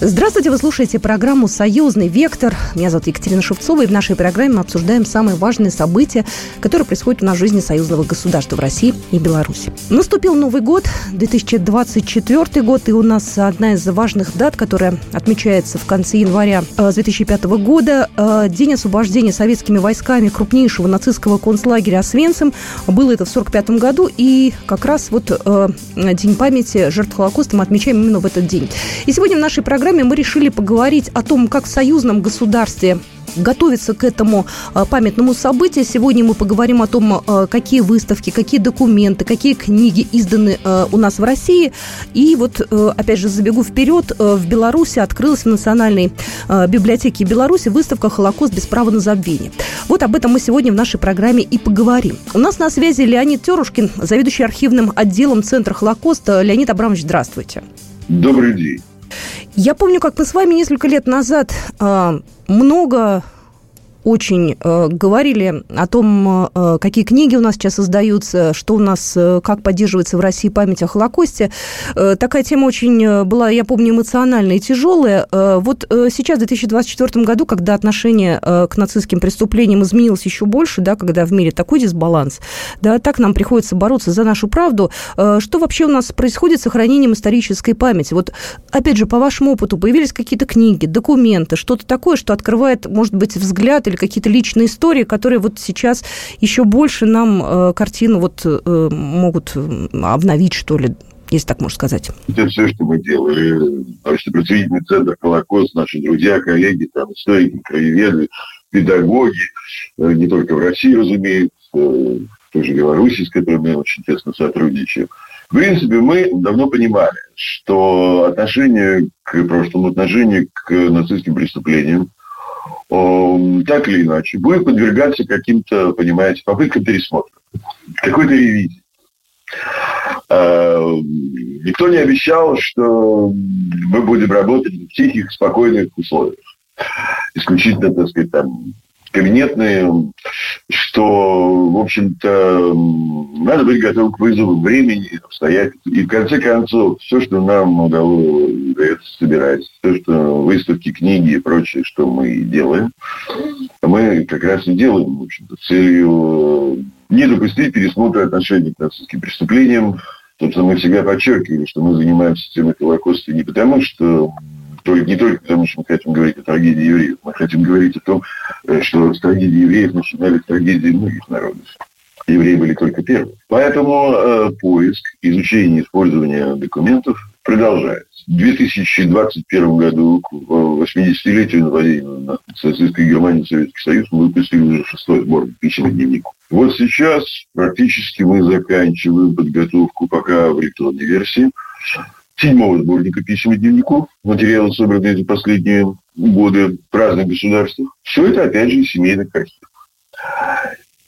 Здравствуйте, вы слушаете программу «Союзный вектор». Меня зовут Екатерина Шевцова, и в нашей программе мы обсуждаем самые важные события, которые происходят у нас в жизни союзного государства в России и Беларуси. Наступил Новый год, 2024 год, и у нас одна из важных дат, которая отмечается в конце января 2005 э, года. Э, День освобождения советскими войсками крупнейшего нацистского концлагеря Освенцим. Было это в 1945 году, и как раз вот э, День памяти жертв Холокоста мы отмечаем именно в этот день. И сегодня в нашей программе программе мы решили поговорить о том, как в союзном государстве готовиться к этому а, памятному событию. Сегодня мы поговорим о том, а, какие выставки, какие документы, какие книги изданы а, у нас в России. И вот, опять же, забегу вперед, в Беларуси открылась в Национальной библиотеке Беларуси выставка «Холокост без права на забвение». Вот об этом мы сегодня в нашей программе и поговорим. У нас на связи Леонид Терушкин, заведующий архивным отделом Центра Холокоста. Леонид Абрамович, здравствуйте. Добрый день. Я помню, как мы с вами несколько лет назад э, много очень э, говорили о том, э, какие книги у нас сейчас издаются, что у нас, э, как поддерживается в России память о Холокосте. Такая тема очень была, я помню, эмоциональная и тяжелая. Вот сейчас, в 2024 году, когда отношение к нацистским преступлениям изменилось еще больше, да, когда в мире такой дисбаланс, да, так нам приходится бороться за нашу правду. Что вообще у нас происходит с сохранением исторической памяти? Вот, опять же, по вашему опыту, появились какие-то книги, документы, что-то такое, что открывает, может быть, взгляд или или какие-то личные истории, которые вот сейчас еще больше нам э, картину вот э, могут обновить, что ли, если так можно сказать. Это все, что мы делали. Научно просветительный центр «Холокост», наши друзья, коллеги, там, историки, краеведы, педагоги, э, не только в России, разумеется, в той же Беларуси, с которой мы очень тесно сотрудничаем. В принципе, мы давно понимали, что отношение к прошлому, отношение к нацистским преступлениям, так или иначе, будет подвергаться каким-то, понимаете, попыткам пересмотра, какой-то ревизии. А, никто не обещал, что мы будем работать в тихих, спокойных условиях. Исключительно, так сказать, там, кабинетные, что, в общем-то, надо быть готовым к вызову времени, обстоятельств. И, в конце концов, все, что нам удается собирать, все, что выставки, книги и прочее, что мы делаем, мы как раз и делаем, в общем-то, целью не допустить пересмотра отношений к нацистским преступлениям. Собственно, мы всегда подчеркивали, что мы занимаемся темой Холокоста не потому, что только, не только потому, что мы хотим говорить о трагедии евреев, мы хотим говорить о том, э, что с трагедии евреев начинали трагедии многих народов. Евреи были только первые. Поэтому э, поиск, изучение, использование документов продолжается. В 2021 году, к 80-летию нападения на нацистской Германии и Советский Союз, мы выпустили уже шестой сборник письменных дневников. Вот сейчас практически мы заканчиваем подготовку пока в электронной версии седьмого сборника писем и дневников, материалы, собранные за последние годы в разных государствах. Все это, опять же, семейных архивов.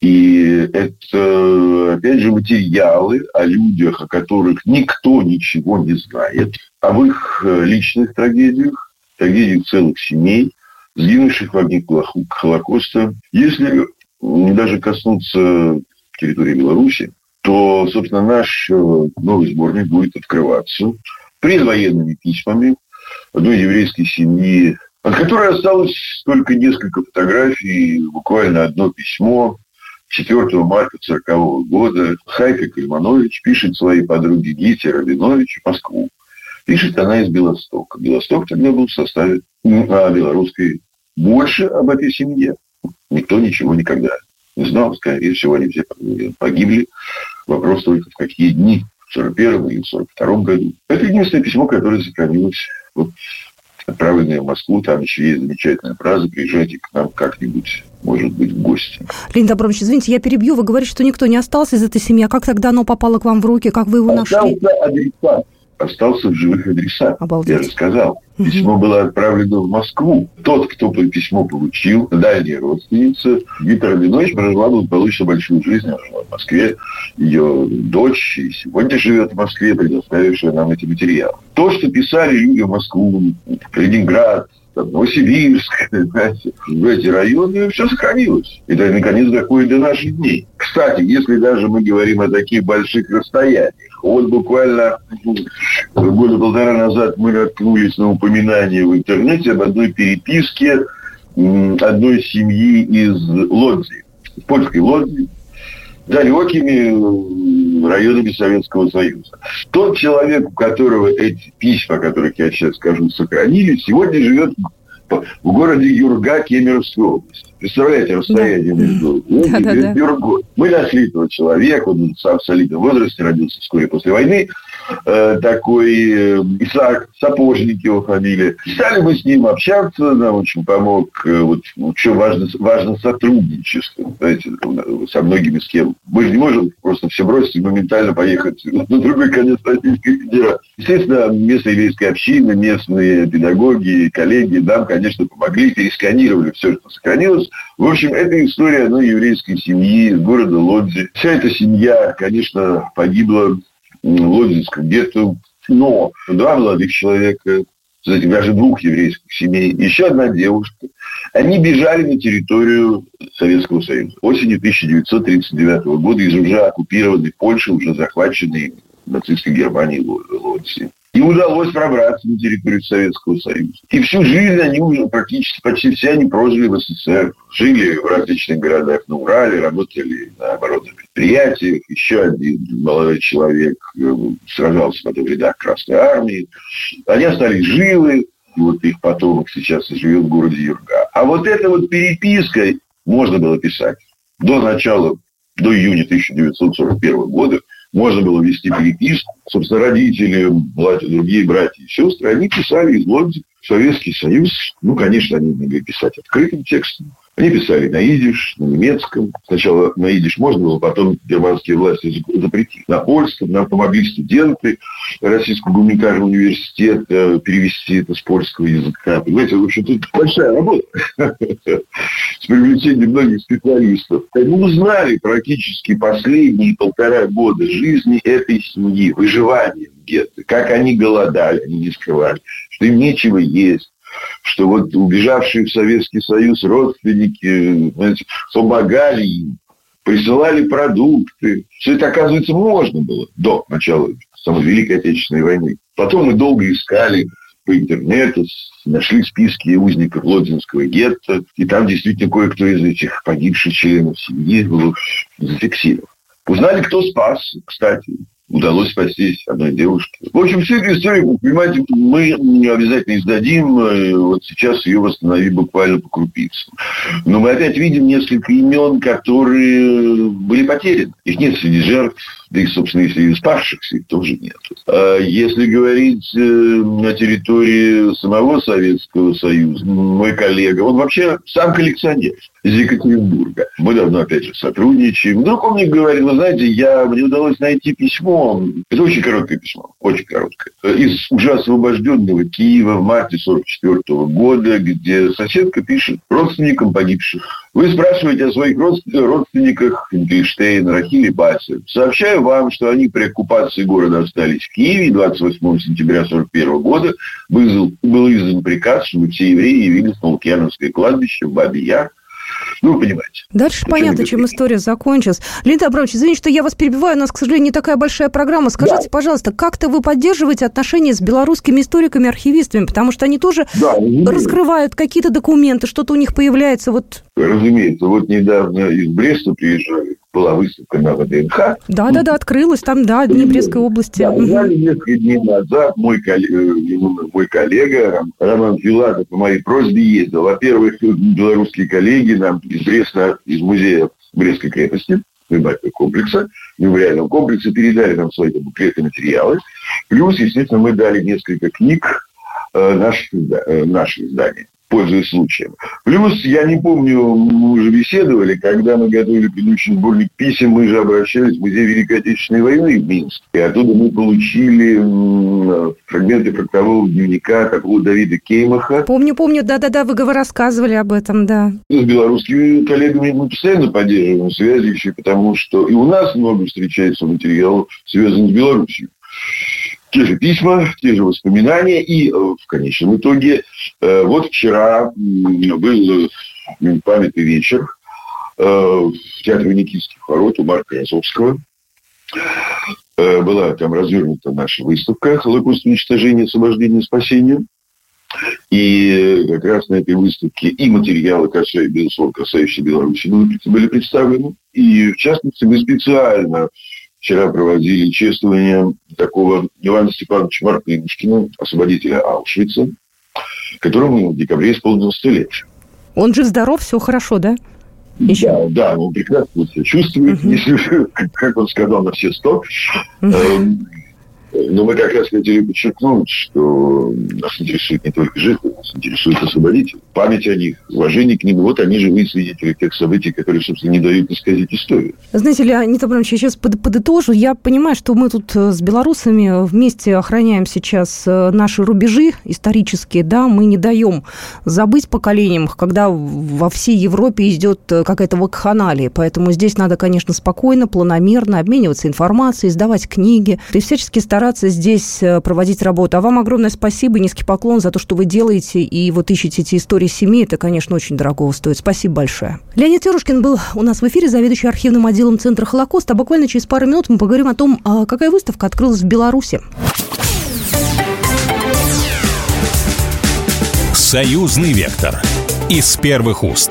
И это, опять же, материалы о людях, о которых никто ничего не знает, об их э, личных трагедиях, трагедиях целых семей, сгинувших в огне Холокоста. Если даже коснуться территории Беларуси, то, собственно, наш э, новый сборник будет открываться предвоенными письмами одной еврейской семьи, от которой осталось только несколько фотографий, буквально одно письмо. 4 марта 1940 года Хайка Кальманович пишет своей подруге Гите Рабинович в Москву. Пишет она из Белостока. Белосток тогда был в составе а, белорусской. Больше об этой семье никто ничего никогда не знал. Скорее всего, они все погибли Вопрос только в какие дни, в 41 или в 42 году. Это единственное письмо, которое сохранилось. Вот, отправленное в Москву, там еще есть замечательная фраза «Приезжайте к нам как-нибудь, может быть, в гости». Леонид Абрамович, извините, я перебью. Вы говорите, что никто не остался из этой семьи. А как тогда оно попало к вам в руки? Как вы его нашли? Адресат остался в живых адресах. Обалдеть. Я же сказал. Письмо было отправлено в Москву. Тот, кто письмо получил, дальняя родственница, Виктор Рабинович прожила благополучно большую жизнь. Она жила в Москве. Ее дочь и сегодня живет в Москве, предоставившая нам эти материалы. То, что писали люди в Москву, Ленинград, там, Новосибирск, знаете, в эти районы, все сохранилось. И, наконец, доходит до наших дней. Кстати, если даже мы говорим о таких больших расстояниях, Вот буквально года полтора назад мы наткнулись на упоминание в интернете об одной переписке одной семьи из Лодзи, польской Лодзи, далекими районами Советского Союза. Тот человек, у которого эти письма, о которых я сейчас скажу, сохранились, сегодня живет в городе Юрга Кемеровской области. Представляете расстояние да. между да, да, да. Юргой. Мы нашли этого человека, он в солидном возрасте, родился вскоре после войны. Э, такой э, Исаак Сапожник его фамилия. Стали мы с ним общаться, нам очень помог, э, вот, что важно, важно сотрудничество, знаете, со многими с кем. Мы же не можем просто все бросить и моментально поехать на другой конец Российской Федерации. Естественно, местная еврейская община, местные педагоги, коллеги нам, конечно, помогли, пересканировали все, что сохранилось. В общем, это история одной еврейской семьи из города Лодзи. Вся эта семья, конечно, погибла Лодзинска где-то, но два молодых человека, кстати, даже двух еврейских семей, еще одна девушка, они бежали на территорию Советского Союза осенью 1939 года из уже оккупированной Польши, уже захваченной нацистской Германией Лодзи. И удалось пробраться на территорию Советского Союза. И всю жизнь они уже практически, почти все они прожили в СССР. Жили в различных городах на Урале, работали на оборонных предприятиях. Еще один молодой человек э, сражался потом в рядах Красной Армии. Они остались живы. Вот их потомок сейчас живет в городе Юрга. А вот эта вот переписка можно было писать до начала, до июня 1941 года можно было вести переписку. Собственно, родители, другие братья и сестры, они писали из Лодзи в Советский Союз. Ну, конечно, они могли писать открытым текстом. Они писали на идиш, на немецком. Сначала на идиш можно было, потом германские власти запретили. На польском нам помогли студенты Российского гуманитарного университета перевести это с польского языка. Понимаете, в общем, тут большая работа с привлечением многих специалистов. Мы узнали практически последние полтора года жизни этой семьи, выживания в гетто, как они голодали, они не скрывали, что им нечего есть, что вот убежавшие в Советский Союз родственники знаете, помогали им, присылали продукты. Все это, оказывается, можно было до начала самой Великой Отечественной войны. Потом мы долго искали по интернету, нашли списки узников Лодзинского гетто, и там действительно кое-кто из этих погибших членов семьи был зафиксирован. Узнали, кто спас, кстати удалось спастись одной девушке. В общем, всю эту историю, понимаете, мы обязательно издадим. Э, вот сейчас ее восстановить буквально по крупицам. Но мы опять видим несколько имен, которые были потеряны. Их нет среди жертв, да и, собственно, если спасшихся, их тоже нет. А если говорить э, на территории самого Советского Союза, мой коллега, он вообще сам коллекционер из Екатеринбурга. Мы давно, опять же, сотрудничаем. Вдруг он мне говорит, вы знаете, я, мне удалось найти письмо, это очень короткое письмо, очень короткое, из уже освобожденного Киева в марте 44 года, где соседка пишет родственникам погибших. Вы спрашиваете о своих родственниках Финкельштейна, Рахиле Басе. Сообщаю вам, что они при оккупации города остались в Киеве. 28 сентября 41 года был, издан приказ, чтобы все евреи явились на Лукьяновское кладбище в Бабе-Яр ну, вы понимаете. Дальше Причем понятно, чем история закончилась. Леонид Абрамович, извините, что я вас перебиваю, у нас, к сожалению, не такая большая программа. Скажите, да. пожалуйста, как-то вы поддерживаете отношения с белорусскими историками, архивистами, потому что они тоже да, раскрывают какие-то документы, что-то у них появляется. Вот... Разумеется, вот недавно из Бреста приезжали была выставка на ВДНХ. Да, да, да, открылась там, да, Днепрской области. Да, несколько дней назад мой коллега, э, мой коллега Роман Филатов по моей просьбе ездил. Во-первых, белорусские коллеги нам из Бреста, из музея Брестской крепости, мемориального комплекса, мемориального комплекса передали нам свои буклеты материалы. Плюс, естественно, мы дали несколько книг э, наших, э, наших изданий пользуясь случаем. Плюс, я не помню, мы уже беседовали, когда мы готовили предыдущий сборник писем, мы же обращались в Музей Великой Отечественной войны в Минск. И оттуда мы получили фрагменты фронтового дневника такого Давида Кеймаха. Помню, помню, да-да-да, вы рассказывали об этом, да. С белорусскими коллегами мы постоянно поддерживаем связи еще, потому что и у нас много встречается материалов, связанных с Беларусью те же письма, те же воспоминания. И э, в конечном итоге, э, вот вчера был э, памятный вечер в Театре Никитских ворот у Марка Язовского. была там развернута наша выставка «Холокост уничтожения, освобождения, спасения». И как раз на этой выставке и материалы, безусловно, касающиеся Беларуси, были представлены. И, в частности, мы специально вчера проводили чествование такого Ивана Степановича Мартынушкина, освободителя Аушвица, которому в декабре исполнилось 100 лет. Он жив-здоров, все хорошо, да? Еще? Да, да, он прекрасно себя чувствует, угу. если, как он сказал, на все сто. Угу. Но мы как раз хотели подчеркнуть, что нас интересует не только жертвы, нас интересует освободитель. Память о них, уважение к ним. Вот они живые свидетели тех событий, которые, собственно, не дают исказить историю. Знаете, Леонид Абрамович, я сейчас подытожу. Я понимаю, что мы тут э, с белорусами вместе охраняем сейчас э, наши рубежи исторические, да, мы не даем забыть поколениям, когда во всей Европе идет э, какая-то вакханалия. Поэтому здесь надо, конечно, спокойно, планомерно обмениваться информацией, издавать книги и всячески стараться стараться здесь э, проводить работу. А вам огромное спасибо, низкий поклон за то, что вы делаете, и вот ищете эти истории семьи. Это, конечно, очень дорого стоит. Спасибо большое. Леонид Терушкин был у нас в эфире, заведующий архивным отделом Центра Холокоста. Буквально через пару минут мы поговорим о том, а какая выставка открылась в Беларуси. Союзный вектор из первых уст.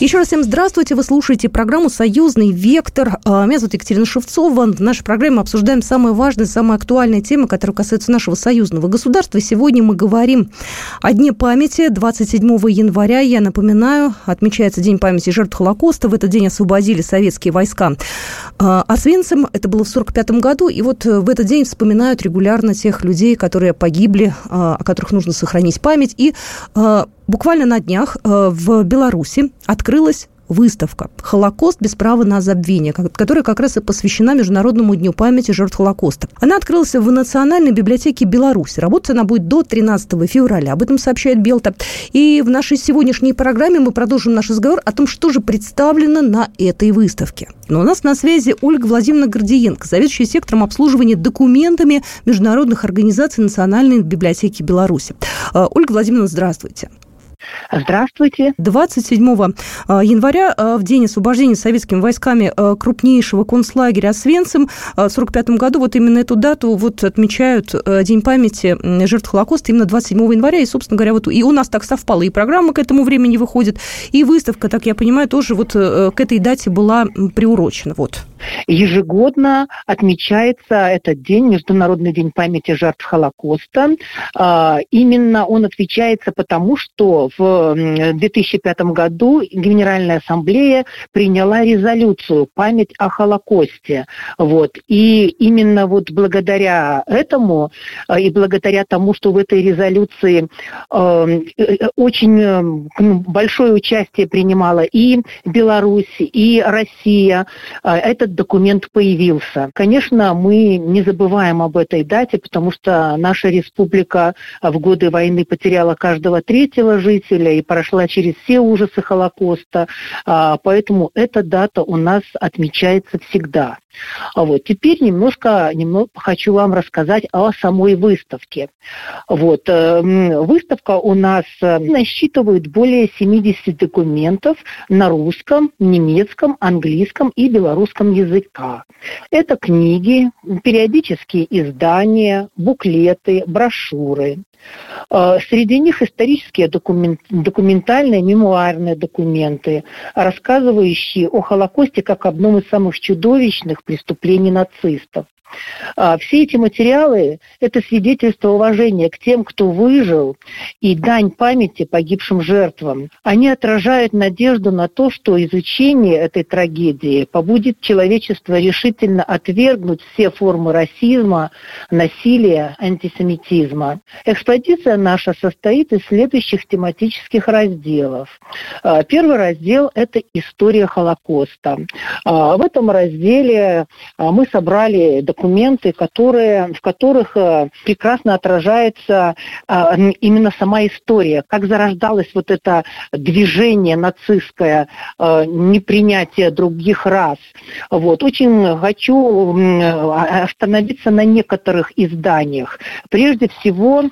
Еще раз всем здравствуйте. Вы слушаете программу «Союзный вектор». А, меня зовут Екатерина Шевцова. В нашей программе мы обсуждаем самые важные, самые актуальные темы, которые касаются нашего союзного государства. сегодня мы говорим о Дне памяти. 27 января, я напоминаю, отмечается День памяти жертв Холокоста. В этот день освободили советские войска а, Освенцим. Это было в 1945 году. И вот в этот день вспоминают регулярно тех людей, которые погибли, а, о которых нужно сохранить память. И Буквально на днях э, в Беларуси открылась выставка «Холокост без права на забвение», которая как раз и посвящена Международному дню памяти жертв Холокоста. Она открылась в Национальной библиотеке Беларуси. Работать она будет до 13 февраля. Об этом сообщает Белта. И в нашей сегодняшней программе мы продолжим наш разговор о том, что же представлено на этой выставке. Но у нас на связи Ольга Владимировна Гордиенко, заведующая сектором обслуживания документами международных организаций Национальной библиотеки Беларуси. Э, Ольга Владимировна, здравствуйте. Здравствуйте. 27 а, января, а, в день освобождения советскими войсками а, крупнейшего концлагеря Освенцим, в 1945 году вот именно эту дату вот отмечают День памяти жертв Холокоста именно 27 января. И, собственно говоря, вот и у нас так совпало, и программа к этому времени выходит, и выставка, так я понимаю, тоже вот к этой дате была приурочена. Вот. Ежегодно отмечается этот день, Международный день памяти жертв Холокоста. Именно он отвечается потому, что в 2005 году Генеральная Ассамблея приняла резолюцию «Память о Холокосте». Вот. И именно вот благодаря этому э, и благодаря тому, что в этой резолюции э, э, очень большое участие принимала и Беларусь, и Россия, этот документ появился. Конечно, мы не забываем об этой дате, потому что наша республика в годы войны потеряла каждого третьего жителя, и прошла через все ужасы Холокоста, а, поэтому эта дата у нас отмечается всегда. А вот. Теперь немножко, немного хочу вам рассказать о самой выставке. Вот. Э, выставка у нас э, насчитывает более 70 документов на русском, немецком, английском и белорусском языках. Это книги, периодические издания, буклеты, брошюры. Э, среди них исторические документ, документальные, мемуарные документы, рассказывающие о Холокосте как одном из самых чудовищных преступлений нацистов. А, все эти материалы – это свидетельство уважения к тем, кто выжил, и дань памяти погибшим жертвам. Они отражают надежду на то, что изучение этой трагедии побудит человечество решительно отвергнуть все формы расизма, насилия, антисемитизма. Экспозиция наша состоит из следующих тематических разделов. А, первый раздел – это история Холокоста. А, в этом разделе мы собрали документы документы, которые, в которых э, прекрасно отражается а, именно сама история, как зарождалось вот это движение нацистское, э, непринятие других рас. Вот. Очень хочу остановиться на некоторых изданиях. Прежде всего,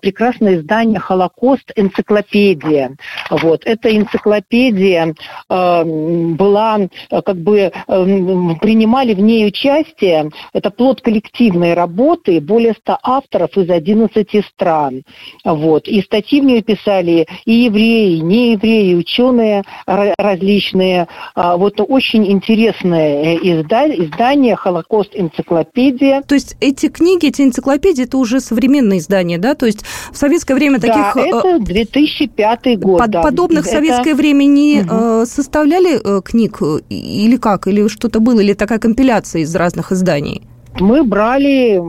прекрасное издание «Холокост. Энциклопедия». Вот. Эта энциклопедия была, как бы, принимали в ней участие, это плод коллективной работы, более 100 авторов из 11 стран. Вот. И статьи в нее писали и евреи, и неевреи, и ученые различные. А, вот очень интересное э, издание «Холокост. Энциклопедия». То есть эти книги, эти энциклопедии, это уже современные издания, да? То есть в советское время таких... Да, это 2005 э, год. Под, да. Подобных в советское время не угу. составляли книг или как? Или что-то было? Или такая компиляция из разных изданий? Мы брали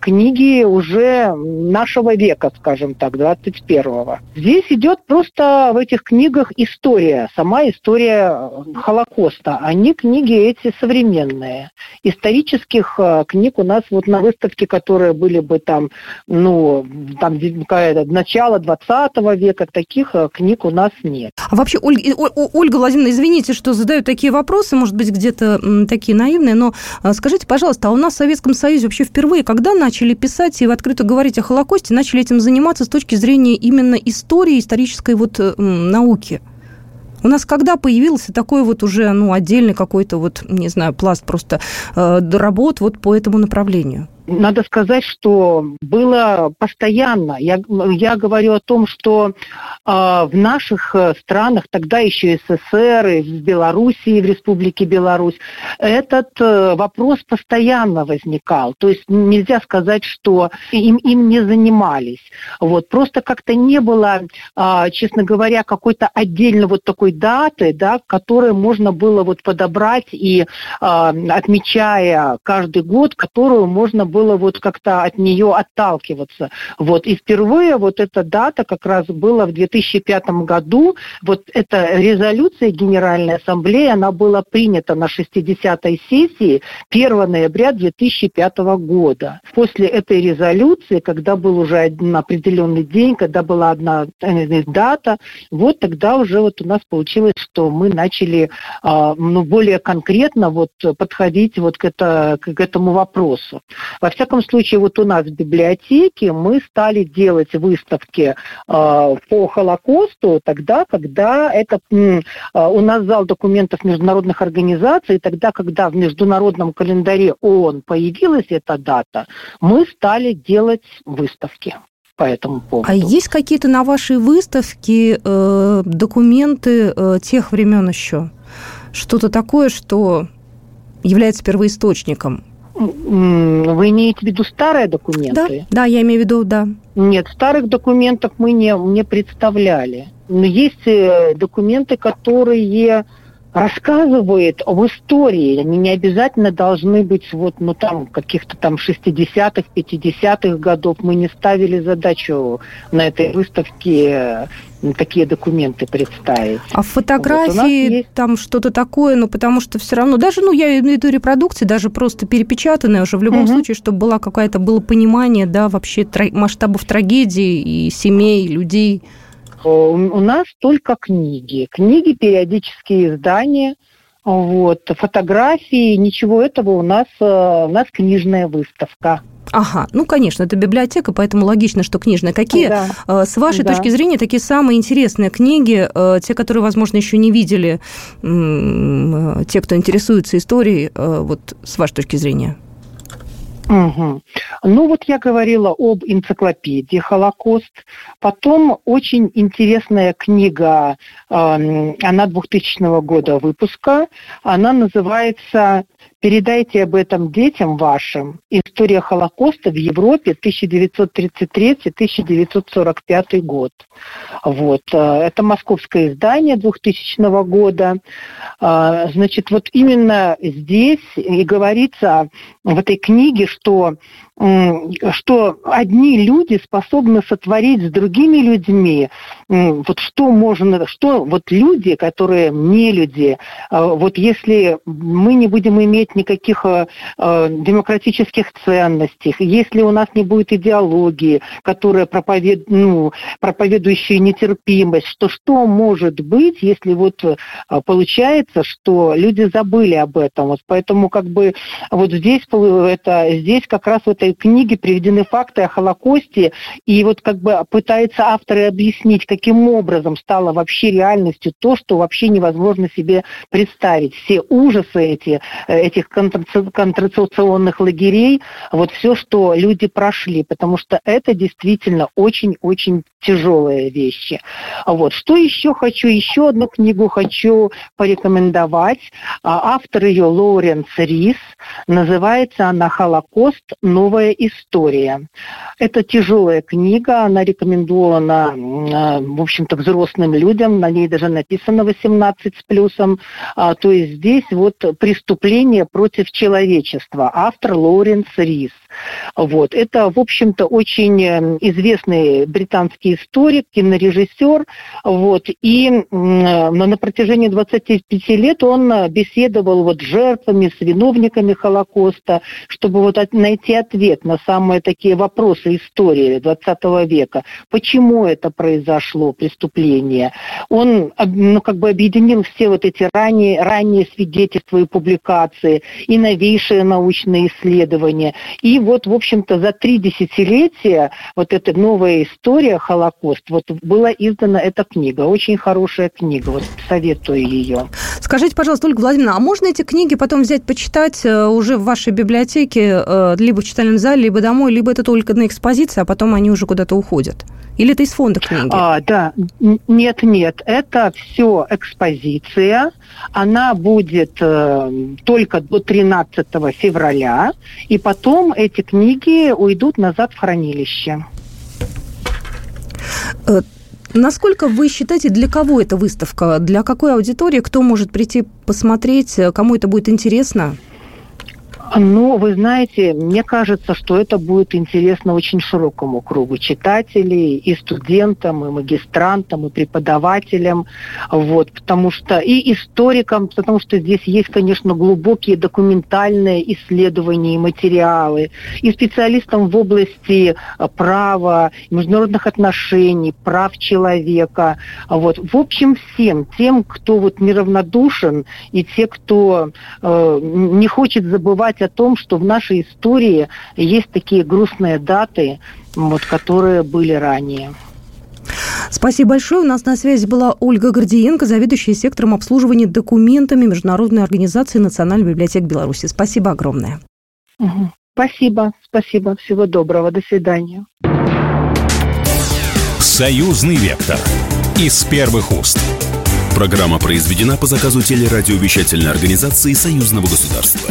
книги уже нашего века, скажем так, 21-го. Здесь идет просто в этих книгах история, сама история Холокоста, а не книги эти современные. Исторических э, книг у нас вот на выставке, которые были бы там, ну, там начало 20 века, таких э, книг у нас нет. А вообще, Ольга, Ольга Владимировна, извините, что задаю такие вопросы, может быть, где-то такие наивные, но э, скажите, пожалуйста, а у нас Советском Союзе вообще впервые, когда начали писать и открыто говорить о Холокосте, начали этим заниматься с точки зрения именно истории, исторической вот науки? У нас когда появился такой вот уже, ну, отдельный какой-то вот, не знаю, пласт просто э, работ вот по этому направлению? Надо сказать, что было постоянно. Я, я говорю о том, что э, в наших э, странах, тогда еще СССР, и в Белоруссии, в Республике Беларусь, этот э, вопрос постоянно возникал. То есть нельзя сказать, что им, им не занимались. Вот. Просто как-то не было, э, честно говоря, какой-то отдельно вот такой даты, да, которую можно было вот подобрать и, э, отмечая каждый год, которую можно было вот как-то от нее отталкиваться. Вот. И впервые вот эта дата как раз была в 2005 году. Вот эта резолюция Генеральной Ассамблеи, она была принята на 60-й сессии 1 ноября 2005 года. После этой резолюции, когда был уже один определенный день, когда была одна э, дата, вот тогда уже вот у нас получилось, что мы начали а, ну, более конкретно вот подходить вот к, это, к этому вопросу. Во всяком случае, вот у нас в библиотеке мы стали делать выставки э, по Холокосту тогда, когда это э, у нас зал документов международных организаций, тогда, когда в международном календаре ООН появилась эта дата, мы стали делать выставки по этому поводу. А есть какие-то на вашей выставке э, документы э, тех времен еще? Что-то такое, что является первоисточником вы имеете в виду старые документы? Да, да, я имею в виду, да. Нет, старых документов мы не, не представляли. Но есть э, документы, которые рассказывают об истории. Они не обязательно должны быть вот, ну, там, каких-то там 60-х, 50-х годов. Мы не ставили задачу на этой выставке такие документы представить. А фотографии, вот, есть... там что-то такое, ну, потому что все равно, даже, ну, я имею в виду репродукции, даже просто перепечатанные уже в любом угу. случае, чтобы была какая-то, было понимание, да, вообще тра- масштабов трагедии и семей, людей. У нас только книги. Книги, периодические издания, вот, фотографии, ничего этого у нас, э, у нас книжная выставка. Ага, ну, конечно, это библиотека, поэтому логично, что книжная. Какие, да. Э, с вашей да. точки зрения, такие самые интересные книги, э, те, которые, возможно, еще не видели, те, кто интересуется историей, вот с вашей точки зрения? Угу. Ну вот я говорила об энциклопедии «Холокост». Потом очень интересная книга, э, она 2000 года выпуска. Она называется Передайте об этом детям вашим. История Холокоста в Европе 1933-1945 год. Вот. Э, это московское издание 2000 года. Э, значит, вот именно здесь и говорится в этой книге, что что одни люди способны сотворить с другими людьми, вот что можно, что вот люди, которые не люди, э, вот если мы не будем иметь никаких э, э, демократических ценностей, если у нас не будет идеологии, которая проповед, ну, проповедующая нетерпимость, что что может быть, если вот э, получается, что люди забыли об этом. Вот поэтому как бы вот здесь, это, здесь как раз в этой книге приведены факты о Холокосте, и вот как бы пытаются авторы объяснить, каким образом стало вообще реальностью то, что вообще невозможно себе представить. Все ужасы эти, э, этих концентрационных лагерей, вот все, что люди прошли, потому что это действительно очень-очень тяжелые вещи. Вот. Что еще хочу? Еще одну книгу хочу порекомендовать. А, автор ее Лоуренс Рис. Называется она «Холокост. Новая история». Это тяжелая книга, она рекомендована, а, в общем-то, взрослым людям, на ней даже написано 18 с плюсом. А, то есть здесь вот преступление против человечества. Автор Лоуренс Рис. Вот. Это, в общем-то, очень эм, известный британский историк, кинорежиссер. Вот. И на протяжении 25 лет он беседовал вот с жертвами, с виновниками Холокоста, чтобы вот найти ответ на самые такие вопросы истории 20 века. Почему это произошло, преступление? Он ну, как бы объединил все вот эти ранние, ранние свидетельства и публикации, и новейшие научные исследования, и вот, в общем-то, за три десятилетия вот эта новая история Холокост, вот была издана эта книга. Очень хорошая книга, вот советую ее. Скажите, пожалуйста, Ольга Владимировна, а можно эти книги потом взять, почитать э, уже в вашей библиотеке, э, либо в читальном зале, либо домой, либо это только на экспозиции, а потом они уже куда-то уходят? Или это из фонда книги? А, да. Нет, нет. Это все экспозиция. Она будет э, только до 13 февраля. И потом эти книги уйдут назад в хранилище. Э, насколько вы считаете, для кого эта выставка? Для какой аудитории? Кто может прийти посмотреть? Кому это будет интересно? Ну, вы знаете, мне кажется, что это будет интересно очень широкому кругу читателей, и студентам, и магистрантам, и преподавателям, вот, потому что и историкам, потому что здесь есть, конечно, глубокие документальные исследования и материалы, и специалистам в области э, права, международных отношений, прав человека, вот, в общем, всем тем, кто вот неравнодушен, и те, кто э, не хочет забывать о том, что в нашей истории есть такие грустные даты, вот, которые были ранее. Спасибо большое. У нас на связи была Ольга Гордиенко, заведующая сектором обслуживания документами Международной организации Национальной библиотеки Беларуси. Спасибо огромное. Угу. Спасибо, спасибо. Всего доброго. До свидания. Союзный вектор. Из первых уст. Программа произведена по заказу телерадиовещательной организации Союзного государства.